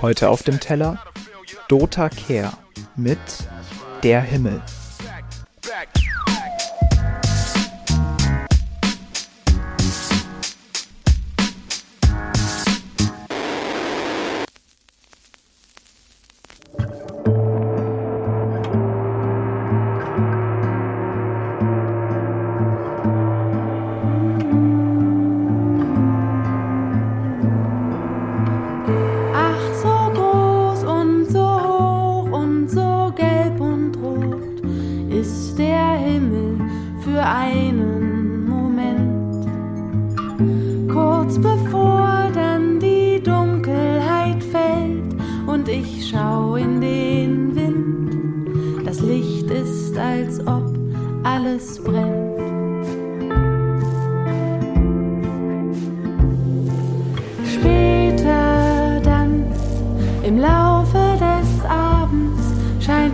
Heute auf dem Teller Dota Care mit Der Himmel.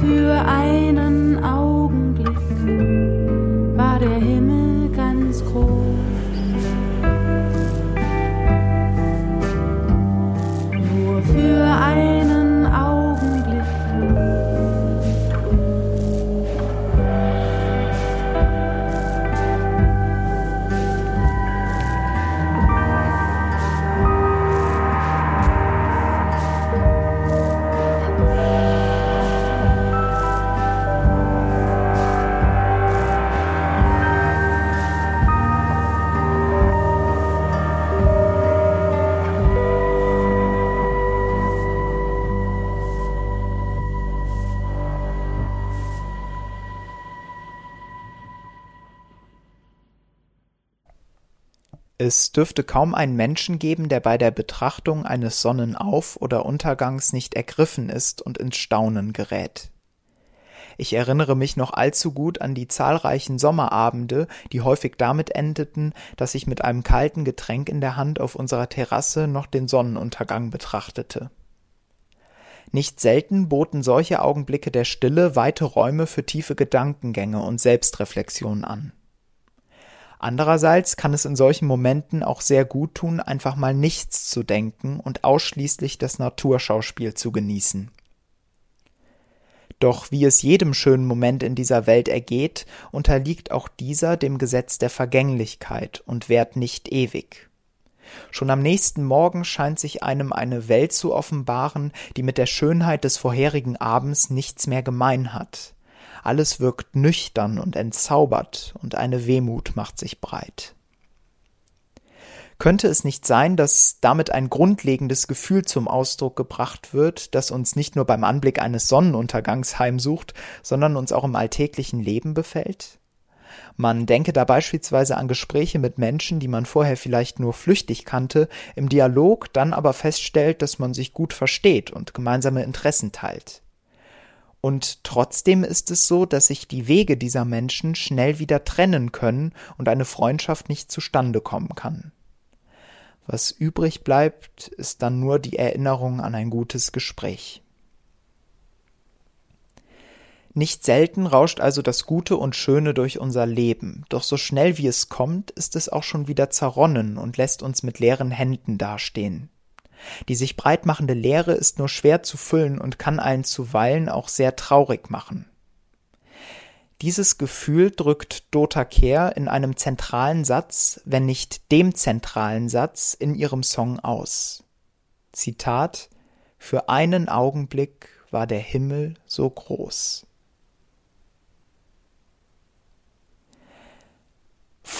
für einen Augenblick war der Himmel ganz groß. Dürfte kaum einen Menschen geben, der bei der Betrachtung eines Sonnenauf- oder Untergangs nicht ergriffen ist und ins Staunen gerät. Ich erinnere mich noch allzu gut an die zahlreichen Sommerabende, die häufig damit endeten, dass ich mit einem kalten Getränk in der Hand auf unserer Terrasse noch den Sonnenuntergang betrachtete. Nicht selten boten solche Augenblicke der Stille weite Räume für tiefe Gedankengänge und Selbstreflexion an. Andererseits kann es in solchen Momenten auch sehr gut tun, einfach mal nichts zu denken und ausschließlich das Naturschauspiel zu genießen. Doch wie es jedem schönen Moment in dieser Welt ergeht, unterliegt auch dieser dem Gesetz der Vergänglichkeit und währt nicht ewig. Schon am nächsten Morgen scheint sich einem eine Welt zu offenbaren, die mit der Schönheit des vorherigen Abends nichts mehr gemein hat. Alles wirkt nüchtern und entzaubert, und eine Wehmut macht sich breit. Könnte es nicht sein, dass damit ein grundlegendes Gefühl zum Ausdruck gebracht wird, das uns nicht nur beim Anblick eines Sonnenuntergangs heimsucht, sondern uns auch im alltäglichen Leben befällt? Man denke da beispielsweise an Gespräche mit Menschen, die man vorher vielleicht nur flüchtig kannte, im Dialog dann aber feststellt, dass man sich gut versteht und gemeinsame Interessen teilt. Und trotzdem ist es so, dass sich die Wege dieser Menschen schnell wieder trennen können und eine Freundschaft nicht zustande kommen kann. Was übrig bleibt, ist dann nur die Erinnerung an ein gutes Gespräch. Nicht selten rauscht also das Gute und Schöne durch unser Leben, doch so schnell wie es kommt, ist es auch schon wieder zerronnen und lässt uns mit leeren Händen dastehen. Die sich breitmachende Leere ist nur schwer zu füllen und kann einen zuweilen auch sehr traurig machen. Dieses Gefühl drückt Dota Kehr in einem zentralen Satz, wenn nicht dem zentralen Satz in ihrem Song aus. Zitat Für einen Augenblick war der Himmel so groß.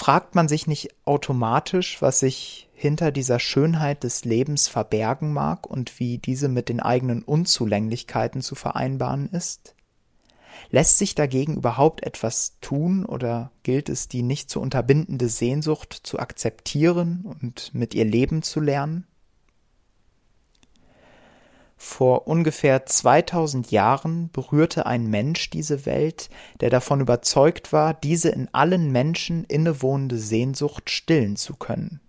Fragt man sich nicht automatisch, was sich hinter dieser Schönheit des Lebens verbergen mag und wie diese mit den eigenen Unzulänglichkeiten zu vereinbaren ist? Lässt sich dagegen überhaupt etwas tun oder gilt es, die nicht zu unterbindende Sehnsucht zu akzeptieren und mit ihr leben zu lernen? Vor ungefähr 2000 Jahren berührte ein Mensch diese Welt, der davon überzeugt war, diese in allen Menschen innewohnende Sehnsucht stillen zu können.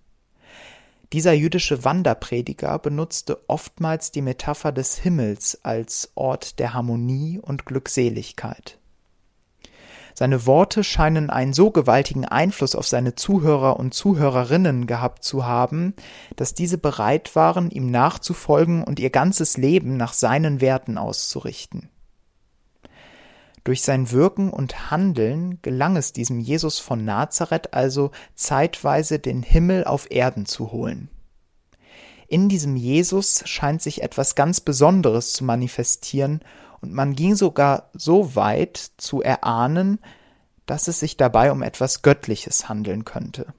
Dieser jüdische Wanderprediger benutzte oftmals die Metapher des Himmels als Ort der Harmonie und Glückseligkeit. Seine Worte scheinen einen so gewaltigen Einfluss auf seine Zuhörer und Zuhörerinnen gehabt zu haben, dass diese bereit waren, ihm nachzufolgen und ihr ganzes Leben nach seinen Werten auszurichten. Durch sein Wirken und Handeln gelang es diesem Jesus von Nazareth also zeitweise den Himmel auf Erden zu holen. In diesem Jesus scheint sich etwas ganz Besonderes zu manifestieren, und man ging sogar so weit zu erahnen, dass es sich dabei um etwas Göttliches handeln könnte.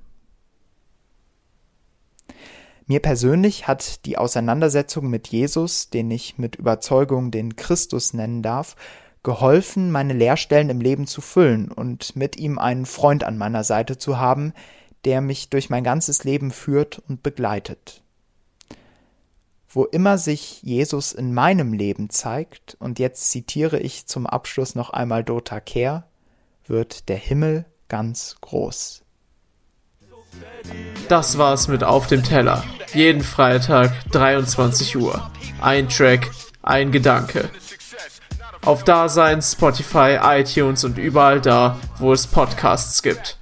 Mir persönlich hat die Auseinandersetzung mit Jesus, den ich mit Überzeugung den Christus nennen darf, geholfen, meine Leerstellen im Leben zu füllen und mit ihm einen Freund an meiner Seite zu haben, der mich durch mein ganzes Leben führt und begleitet. Wo immer sich Jesus in meinem Leben zeigt, und jetzt zitiere ich zum Abschluss noch einmal Dota Kehr, wird der Himmel ganz groß. Das war's mit Auf dem Teller. Jeden Freitag 23 Uhr. Ein Track, ein Gedanke auf Dasein, Spotify, iTunes und überall da, wo es Podcasts gibt.